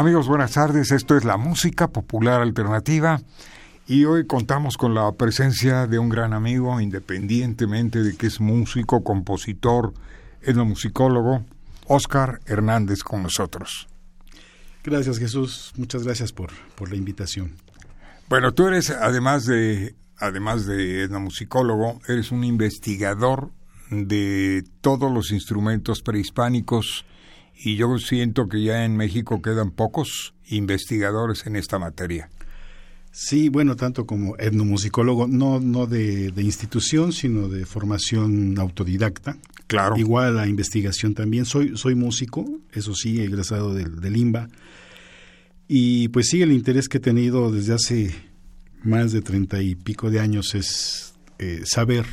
Amigos, buenas tardes. Esto es la música popular alternativa y hoy contamos con la presencia de un gran amigo, independientemente de que es músico, compositor, etnomusicólogo, Oscar Hernández con nosotros. Gracias Jesús, muchas gracias por, por la invitación. Bueno, tú eres, además de, además de etnomusicólogo, eres un investigador de todos los instrumentos prehispánicos y yo siento que ya en México quedan pocos investigadores en esta materia. Sí, bueno, tanto como etnomusicólogo, no, no de, institución, sino de formación autodidacta. Claro. Igual a investigación también. Soy, soy músico, eso sí, egresado del, del IMBA. Y pues sí, el interés que he tenido desde hace más de treinta y pico de años es eh, saber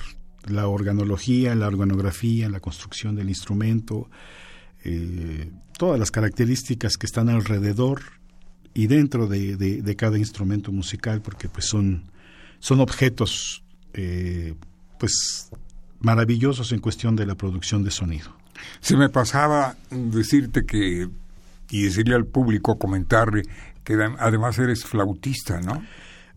la organología, la organografía, la construcción del instrumento, eh, todas las características que están alrededor y dentro de, cada instrumento musical, porque pues son, son objetos eh, pues maravillosos en cuestión de la producción de sonido. Se me pasaba decirte que y decirle al público, comentarle que además eres flautista, ¿no?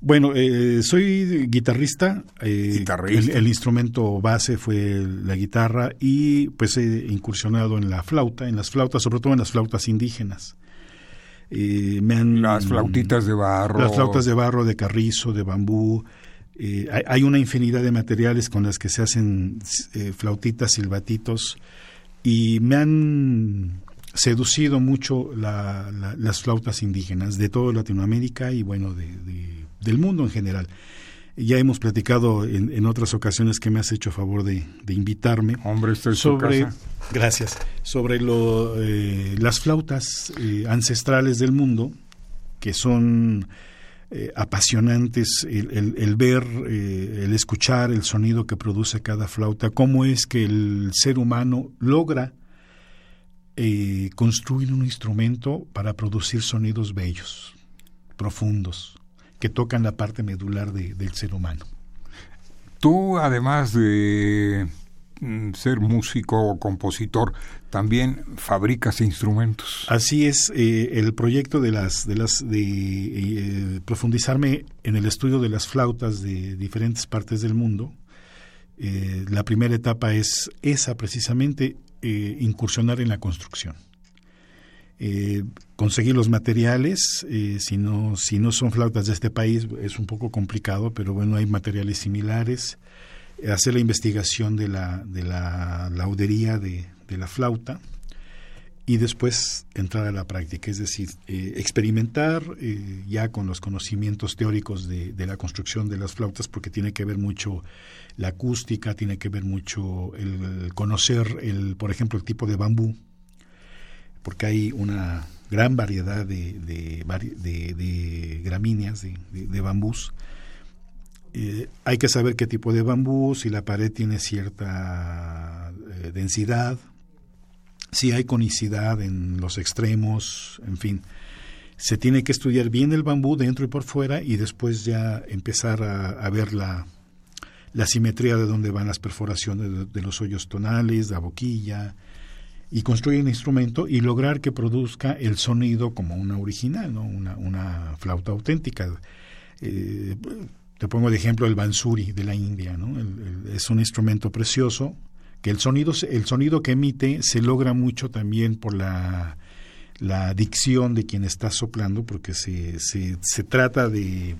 Bueno, eh, soy guitarrista. Eh, el, instrumento base fue la guitarra y pues he incursionado en la flauta, en las flautas, sobre todo en las flautas indígenas. Eh, me han, las flautitas de barro. Las flautas de barro, de carrizo, de bambú. hay, una infinidad de materiales con las que se hacen flautitas, silbatitos y me han seducido mucho las flautas indígenas de toda Latinoamérica y bueno, de del mundo en general. Ya hemos platicado en, otras ocasiones que me has hecho favor de, invitarme. Hombre, estoy sobre, Gracias. Sobre lo, eh, las flautas eh, ancestrales del mundo, que son eh, apasionantes, el, ver, el escuchar el sonido que produce cada flauta, cómo es que el ser humano logra construir un instrumento para producir sonidos bellos, profundos que tocan la parte medular del ser humano. Tú, además de mm, ser músico o compositor, también fabricas instrumentos. Así es, eh, el proyecto de las de las de eh, profundizarme en el estudio de las flautas de diferentes partes del mundo. Eh, la primera etapa es esa precisamente incursionar en la construcción eh, conseguir los materiales, eh, si, no, si no son flautas de este país es un poco complicado, pero bueno, hay materiales similares, hacer la investigación de la, de la laudería de, la flauta y después entrar a la práctica, es decir, eh, experimentar eh, ya con los conocimientos teóricos de, de, la construcción de las flautas, porque tiene que ver mucho la acústica, tiene que ver mucho el conocer, el, por ejemplo, el tipo de bambú porque hay una gran variedad de, de, gramíneas, de, bambús. Eh, hay que saber qué tipo de bambú, si la pared tiene cierta eh, densidad, si hay conicidad en los extremos, en fin. Se tiene que estudiar bien el bambú dentro y por fuera y después ya empezar a, ver la, la, simetría de dónde van las perforaciones de, los hoyos tonales, la boquilla, y construir un instrumento y lograr que produzca el sonido como una original, ¿no? una, una flauta auténtica. Eh, te pongo de ejemplo el bansuri de la India, ¿no? es un instrumento precioso que el sonido, el sonido que emite se logra mucho también por la, la dicción de quien está soplando, porque se, se, se trata de,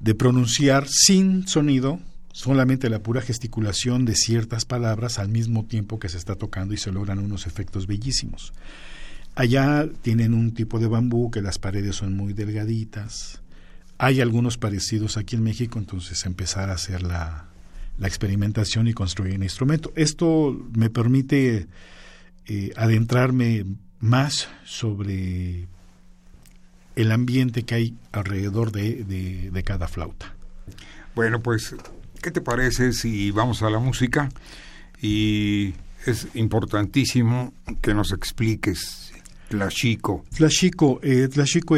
de pronunciar sin sonido solamente la pura gesticulación de ciertas palabras al mismo tiempo que se está tocando y se logran unos efectos bellísimos. Allá tienen un tipo de bambú que las paredes son muy delgaditas. Hay algunos parecidos aquí en México, entonces empezar a hacer la, la experimentación y construir un instrumento. Esto me permite eh, adentrarme más sobre el ambiente que hay alrededor de, de, cada flauta. Bueno, pues, ¿qué te parece si vamos a la música? Y es importantísimo que nos expliques Tlaxico. Tlaxico, eh,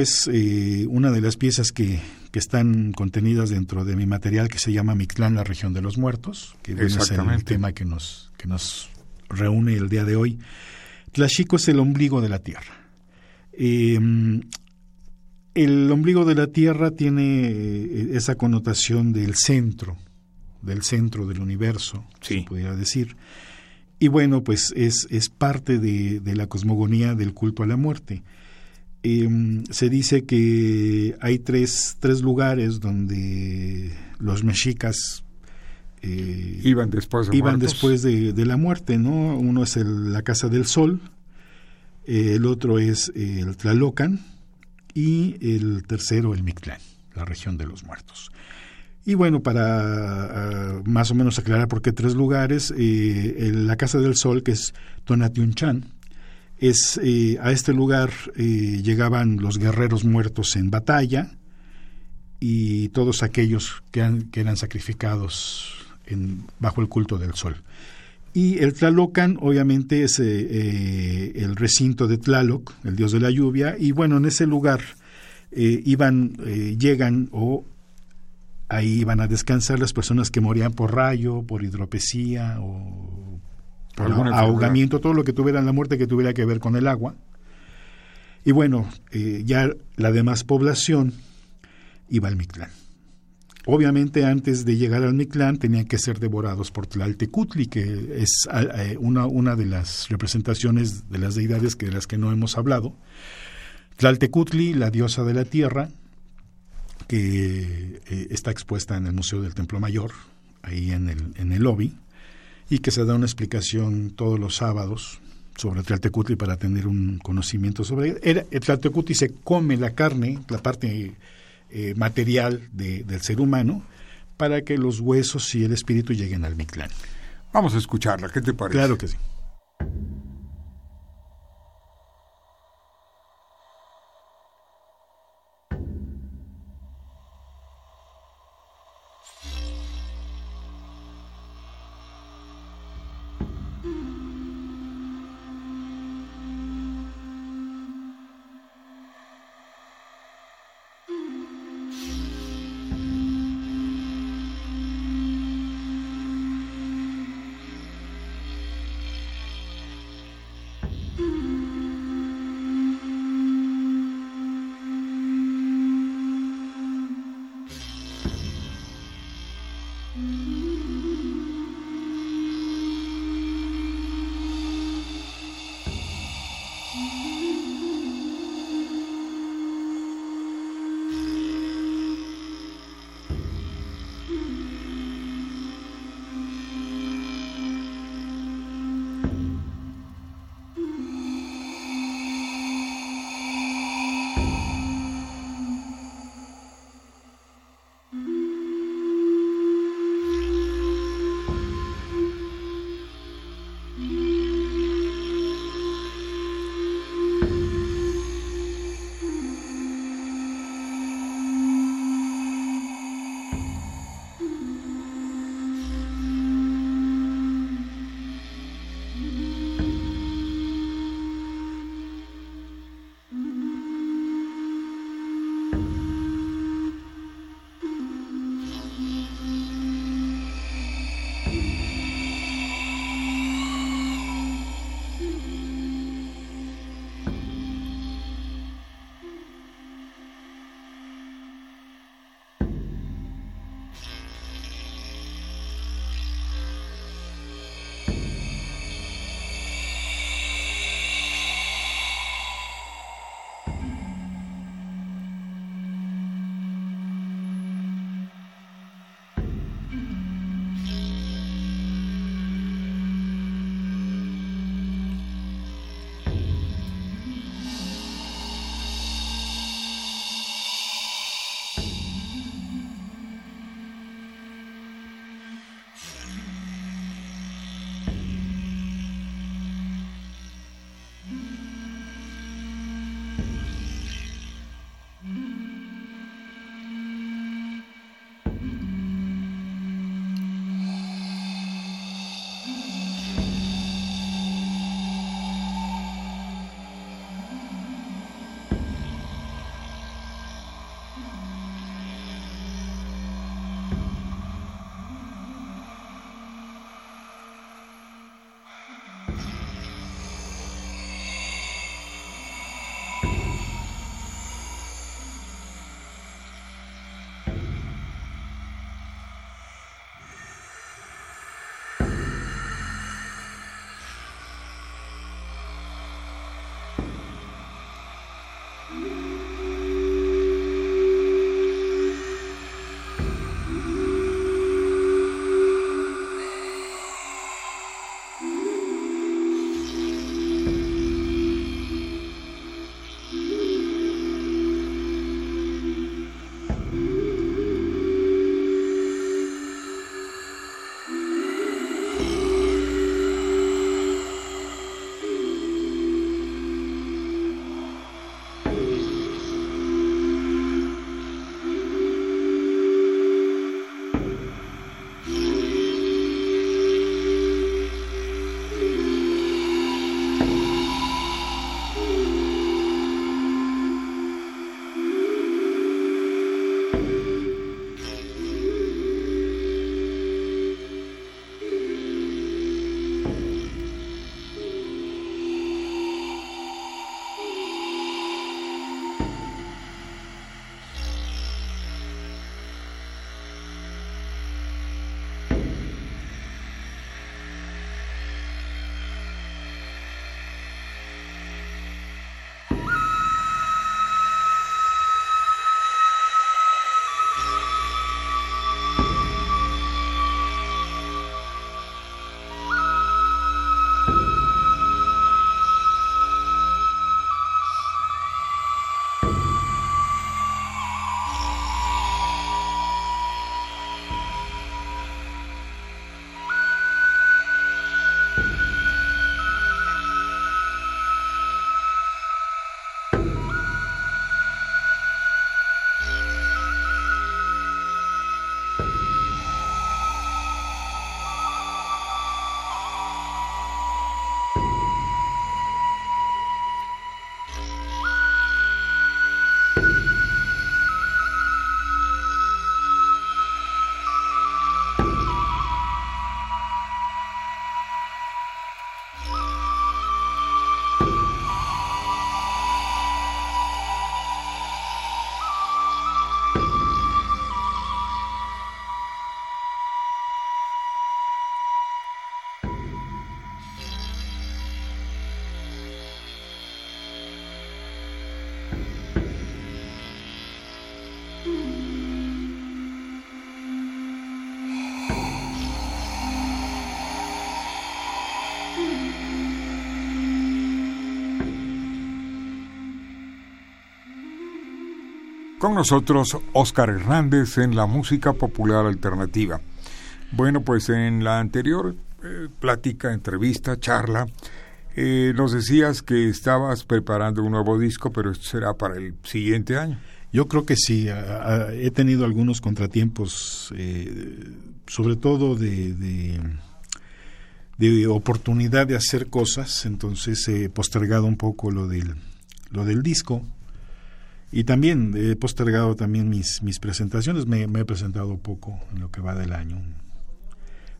es eh, una de las piezas que, que, están contenidas dentro de mi material que se llama Mictlán, la región de los muertos, que es el tema que nos, que nos reúne el día de hoy. Tlaxico es el ombligo de la tierra. Em, el ombligo de la tierra tiene eh, esa connotación del centro, del centro del universo, se pudiera decir. Y bueno, pues es, es parte de, la cosmogonía del culto a la muerte. Em, se dice que hay tres, tres lugares donde los mexicas eh, iban después, de, iban después de, la muerte, ¿no? Uno es la Casa del Sol, eh, el otro es el Tlalocan y el tercero el Mictlán, la región de los muertos. Y bueno, para ah, más o menos aclarar por qué tres lugares, eh, la Casa del Sol, que es Tonatiunchan, es, eh, a este lugar eh, llegaban los guerreros muertos en batalla y todos aquellos que, que eran sacrificados bajo el culto del sol. Y el Tlalocan, obviamente, es el recinto de Tlaloc, el dios de la lluvia, y bueno, en ese lugar iban, llegan o Ahí iban a descansar las personas que morían por rayo, por hidropesía o por ahogamiento, todo lo que tuviera la muerte que tuviera que ver con el agua. Y bueno, eh, ya la demás población iba al Mictlán. Obviamente antes de llegar al Mictlán tenían que ser devorados por Tlaltecutli, que es eh, una, una de las representaciones de las deidades que de las que no hemos hablado. Tlaltecutli, la diosa de la tierra, que eh, está expuesta en el Museo del Templo Mayor, ahí en el, en el lobby, y que se da una explicación todos los sábados sobre Tlaltecutli para tener un conocimiento sobre él. El Tlaltecutli se come la carne, la parte eh, material del ser humano, para que los huesos y el espíritu lleguen al Mictlán. Vamos a escucharla, ¿qué te parece? Claro que sí. Con nosotros Oscar Hernández en la música popular alternativa. Bueno, pues en la anterior eh, plática, entrevista, charla, eh, nos decías que estabas preparando un nuevo disco, pero esto será para el siguiente año. Yo creo que sí. he tenido algunos contratiempos, eh, sobre todo de, de, de, oportunidad de hacer cosas, entonces he postergado un poco lo del, lo del disco. Y también he postergado también mis, mis presentaciones, me, he presentado poco en lo que va del año.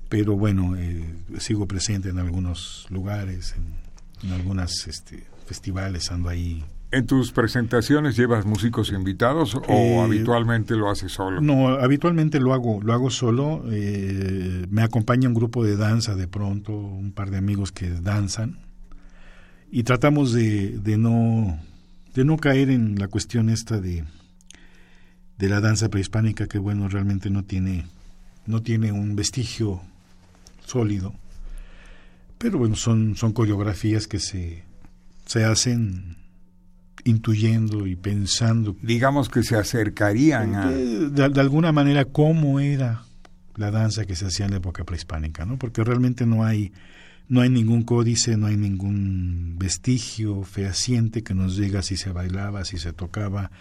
Pero bueno, eh, sigo presente en algunos lugares, en, en algunos este, festivales, ando ahí ¿En tus presentaciones llevas músicos invitados o eh, habitualmente lo haces solo? No, habitualmente lo hago, lo hago solo. Eh, me acompaña un grupo de danza de pronto, un par de amigos que danzan y tratamos de, de no de no caer en la cuestión esta de de la danza prehispánica que bueno realmente no tiene no tiene un vestigio sólido, pero bueno son son coreografías que se se hacen intuyendo y pensando. Digamos que se acercarían a... De, alguna manera cómo era la danza que se hacía en la época prehispánica, ¿no? Porque realmente no hay, no hay ningún códice, no hay ningún vestigio fehaciente que nos diga si se bailaba, si se tocaba,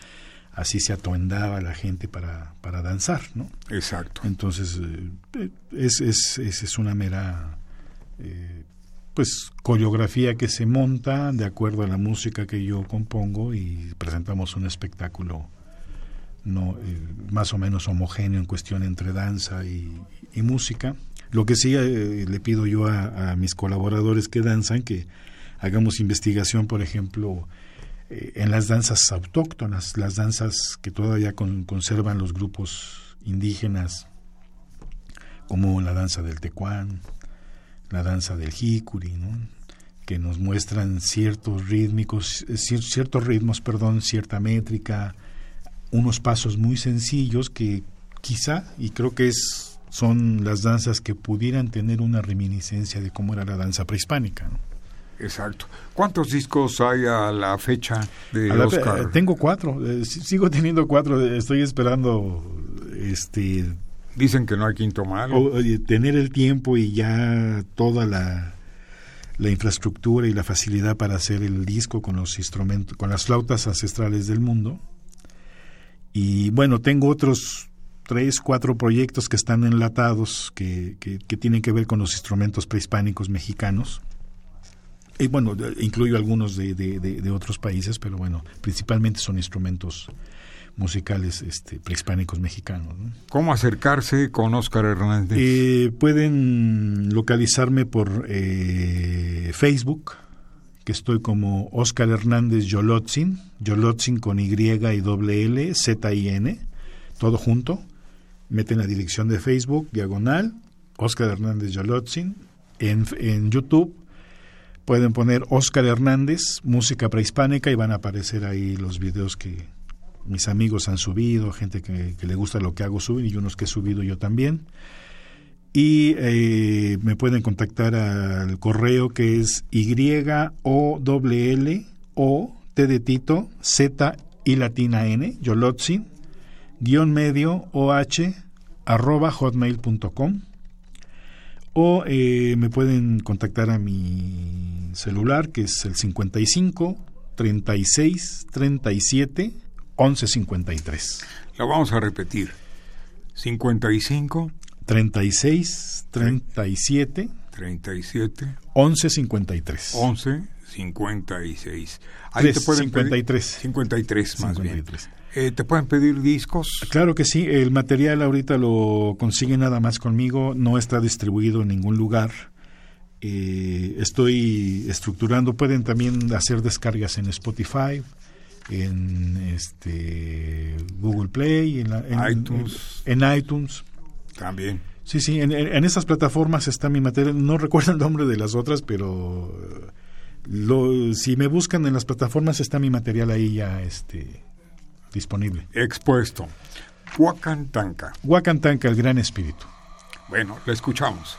así se atuendaba la gente para, para danzar, ¿no? Exacto. Entonces, eh, es, es, es, una mera... Eh, pues coreografía que se monta de acuerdo a la música que yo compongo y presentamos un espectáculo no eh, más o menos homogéneo en cuestión entre danza y, música lo que sí eh, le pido yo a, mis colaboradores que danzan que hagamos investigación por ejemplo eh, en las danzas autóctonas las danzas que todavía conservan los grupos indígenas como la danza del tecuán la danza del jicuri, ¿no? que nos muestran ciertos rítmicos, eh, ciertos ritmos, perdón, cierta métrica, unos pasos muy sencillos que quizá, y creo que es, son las danzas que pudieran tener una reminiscencia de cómo era la danza prehispánica. Exacto. ¿Cuántos discos hay a la fecha de Oscar? Eh, tengo cuatro, eh, sigo teniendo cuatro, estoy esperando este Dicen que no hay quinto malo. tener el tiempo y ya toda la, la infraestructura y la facilidad para hacer el disco con los instrumentos, con las flautas ancestrales del mundo. Y bueno, tengo otros tres, cuatro proyectos que están enlatados que, que, tienen que ver con los instrumentos prehispánicos mexicanos. Y bueno, incluyo algunos de, de, de otros países, pero bueno, principalmente son instrumentos musicales este, prehispánicos mexicanos. ¿Cómo acercarse con Oscar Hernández? Eh, pueden localizarme por eh, Facebook, que estoy como Oscar Hernández Yolotzin, Yolotzin con Y y doble L, Z I N, todo junto. Meten la dirección de Facebook, diagonal, Oscar Hernández Yolotzin. En, en YouTube pueden poner Oscar Hernández, música prehispánica, y van a aparecer ahí los videos que, mis amigos han subido, gente que, le gusta lo que hago suben y unos que he subido yo también. Y eh, me pueden contactar al correo que es y o l o t de Tito z y latina n yolotzin guion medio oh arroba hotmail.com o eh, me pueden contactar a mi celular que es el 55 36 37 1153. Lo vamos a repetir. 55 36 37 37 1153. 11 56. Ahí te pueden 53. 53 más bien. Eh, ¿Te pueden pedir discos? Claro que sí. El material ahorita lo consigue nada más conmigo. No está distribuido en ningún lugar. Eh, estoy estructurando. Pueden también hacer descargas en Spotify, en este Google Play, en, iTunes. En, iTunes. También. Sí, sí, en, en, esas plataformas está mi material. No recuerdo el nombre de las otras, pero lo, si me buscan en las plataformas está mi material ahí ya este, disponible. Expuesto. Huacantanca. Huacantanca, el gran espíritu. Bueno, lo escuchamos.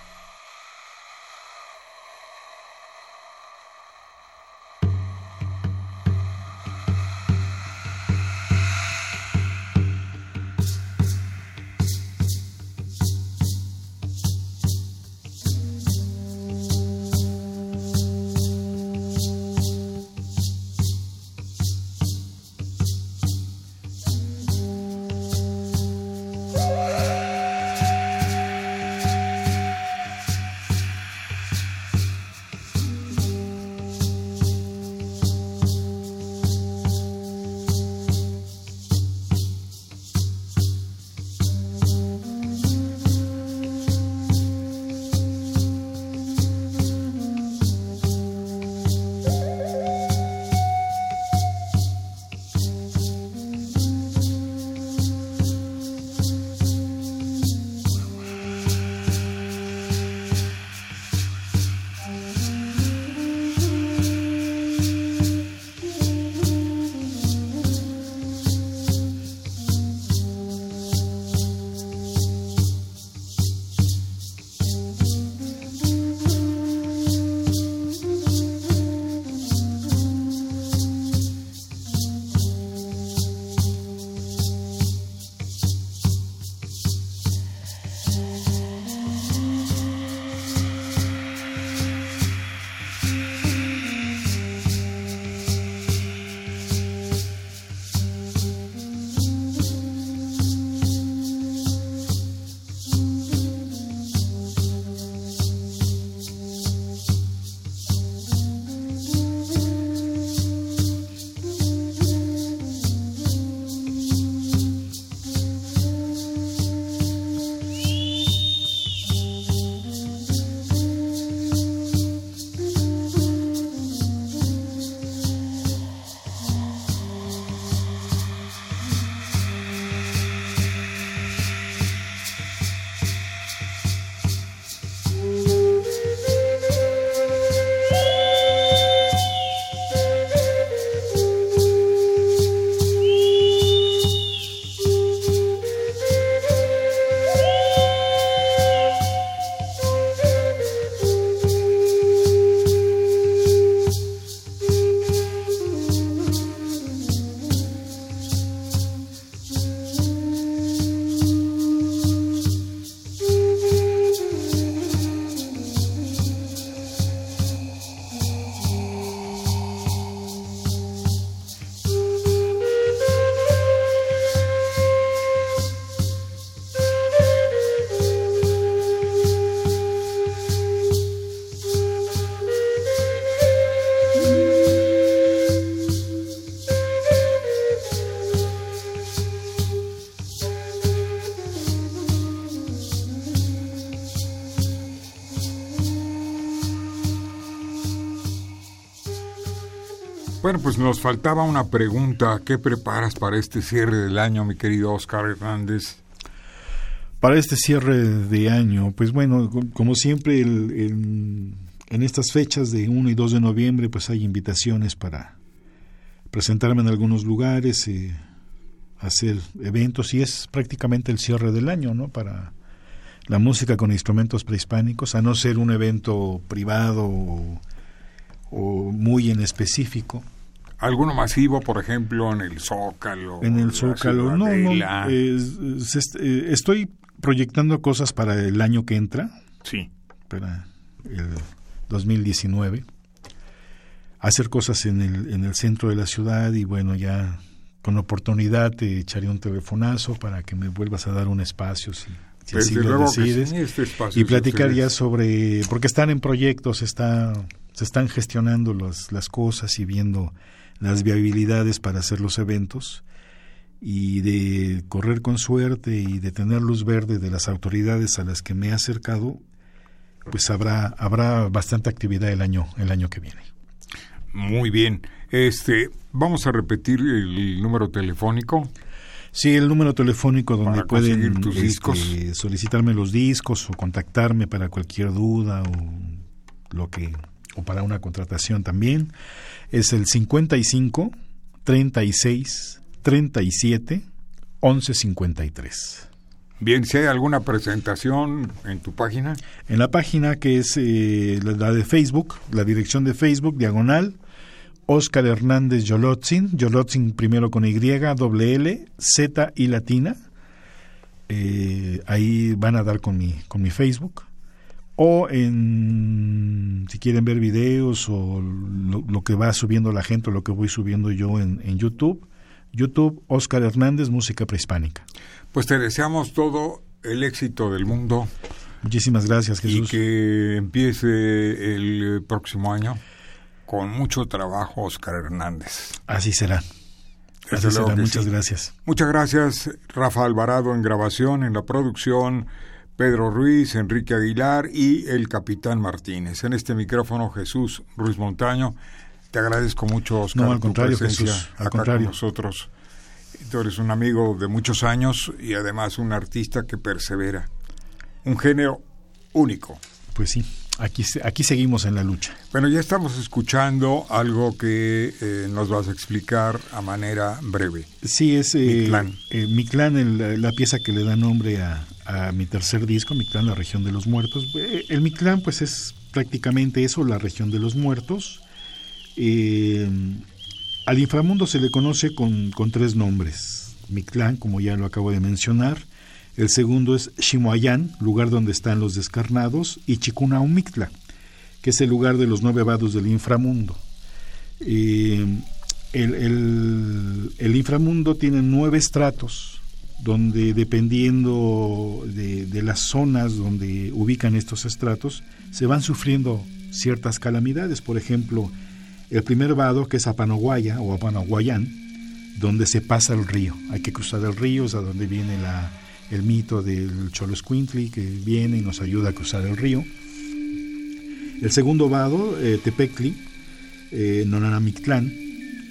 Pues nos faltaba una pregunta. ¿Qué preparas para este cierre del año, mi querido Oscar Hernández? Para este cierre de año, pues bueno, como siempre, en estas fechas de 1 y 2 de noviembre, pues hay invitaciones para presentarme en algunos lugares, eh, hacer eventos, y es prácticamente el cierre del año, ¿no? Para la música con instrumentos prehispánicos, a no ser un evento privado o muy en específico. ¿Alguno masivo, por ejemplo, en el Zócalo? En el Zócalo, no, no. Eh, estoy proyectando cosas para el año que entra. Sí. Para el 2019. Hacer cosas en el, en el centro de la ciudad y bueno, ya con oportunidad te echaré un telefonazo para que me vuelvas a dar un espacio si, así lo decides. Este y platicar ya sobre, porque están en proyectos, está se están gestionando las cosas y viendo las viabilidades para hacer los eventos y de correr con suerte y de tener luz verde de las autoridades a las que me he acercado, pues habrá habrá bastante actividad el año el año que viene. Muy bien. Este, vamos a repetir el número telefónico. Sí, el número telefónico donde pueden este, solicitarme los discos o contactarme para cualquier duda o lo que o para una contratación también, es el 55 36 37 11 53. Bien, si hay alguna presentación en tu página. En la página que es eh, la de Facebook, la dirección de Facebook, diagonal, Oscar Hernández Yolotzin, Yolotzin primero con Y, doble L, Z y latina. Eh, ahí van a dar con mi, con mi Facebook o en si quieren ver videos o lo, que va subiendo la gente o lo que voy subiendo yo en, en, YouTube. YouTube Oscar Hernández Música Prehispánica. Pues te deseamos todo el éxito del mundo. Muchísimas gracias Jesús. y que empiece el próximo año con mucho trabajo Oscar Hernández. Así será. Así será. muchas gracias. Muchas gracias Rafa Alvarado en grabación en la producción Pedro Ruiz, Enrique Aguilar y el capitán Martínez. En este micrófono Jesús Ruiz Montaño. Te agradezco mucho, Oscar, no, al contrario, Jesús, al contrario. con nosotros. Tú eres un amigo de muchos años y además un artista que persevera. Un género único. Pues sí, aquí, aquí seguimos en la lucha. Bueno, ya estamos escuchando algo que eh, nos vas a explicar a manera breve. Sí, es eh, mi clan, eh, la pieza que le da nombre a, a mi tercer disco, Mi Clan, la región de los muertos. Eh, el Mi Clan, pues es prácticamente eso, la región de los muertos. Eh, al inframundo se le conoce con, tres nombres. Mi Clan, como ya lo acabo de mencionar. El segundo es Shimoayán, lugar donde están los descarnados, y Chicunaumictla, que es el lugar de los nueve vados del inframundo. Eh, el, el inframundo tiene nueve estratos donde dependiendo de, las zonas donde ubican estos estratos, se van sufriendo ciertas calamidades. Por ejemplo, el primer vado, que es Apanaguaya o Apanaguayán, donde se pasa el río. Hay que cruzar el río, es a donde viene la, el mito del Cholo Squintly, que viene y nos ayuda a cruzar el río. El segundo vado, eh, Tepecli, eh, Nonanamictlán,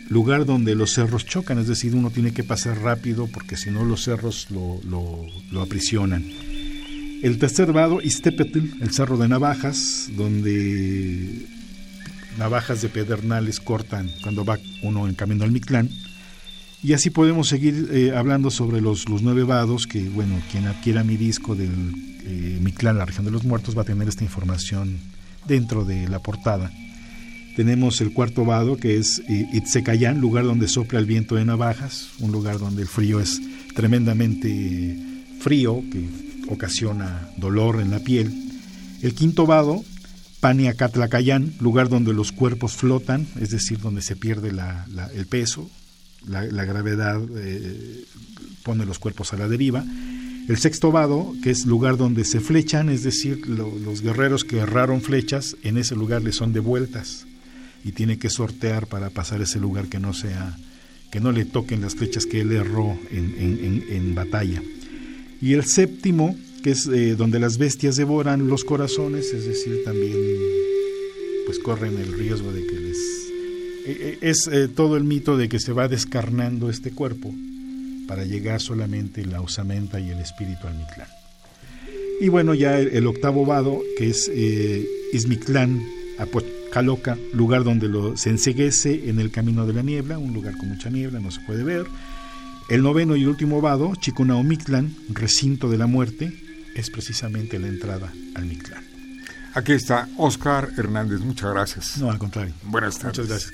lugar donde los cerros chocan, es decir, uno tiene que pasar rápido porque si no los cerros lo, lo, aprisionan. El tercer vado, Iztepetl, el cerro de navajas, donde navajas de pedernales cortan cuando va uno en camino al Mictlán. Y así podemos seguir eh, hablando sobre los, nueve vados, que bueno, quien adquiera mi disco del eh, Mictlán, la región de los muertos, va a tener esta información dentro de la portada. Tenemos el cuarto vado, que es eh, Itzecayán, lugar donde sopla el viento de navajas, un lugar donde el frío es tremendamente frío, que ocasiona dolor en la piel. El quinto vado, Paniacatlacayán, lugar donde los cuerpos flotan, es decir, donde se pierde el peso, la, gravedad eh, pone los cuerpos a la deriva. El sexto vado, que es lugar donde se flechan, es decir, los guerreros que erraron flechas, en ese lugar les son devueltas y tiene que sortear para pasar ese lugar que no sea que no le toquen las flechas que él erró en, en, batalla. Y el séptimo, que es eh, donde las bestias devoran los corazones, es decir, también pues corren el riesgo de que les eh, es todo el mito de que se va descarnando este cuerpo para llegar solamente la osamenta y el espíritu al Mictlán. Y bueno, ya el, octavo vado, que es eh, Ismictlán, Apocaloca, lugar donde lo, se enseguece en el camino de la niebla, un lugar con mucha niebla, no se puede ver. El noveno y último vado, Chicunaomictlán, recinto de la muerte, es precisamente la entrada al Mictlán. Aquí está Oscar Hernández, muchas gracias. No, al contrario. Buenas tardes. Muchas gracias.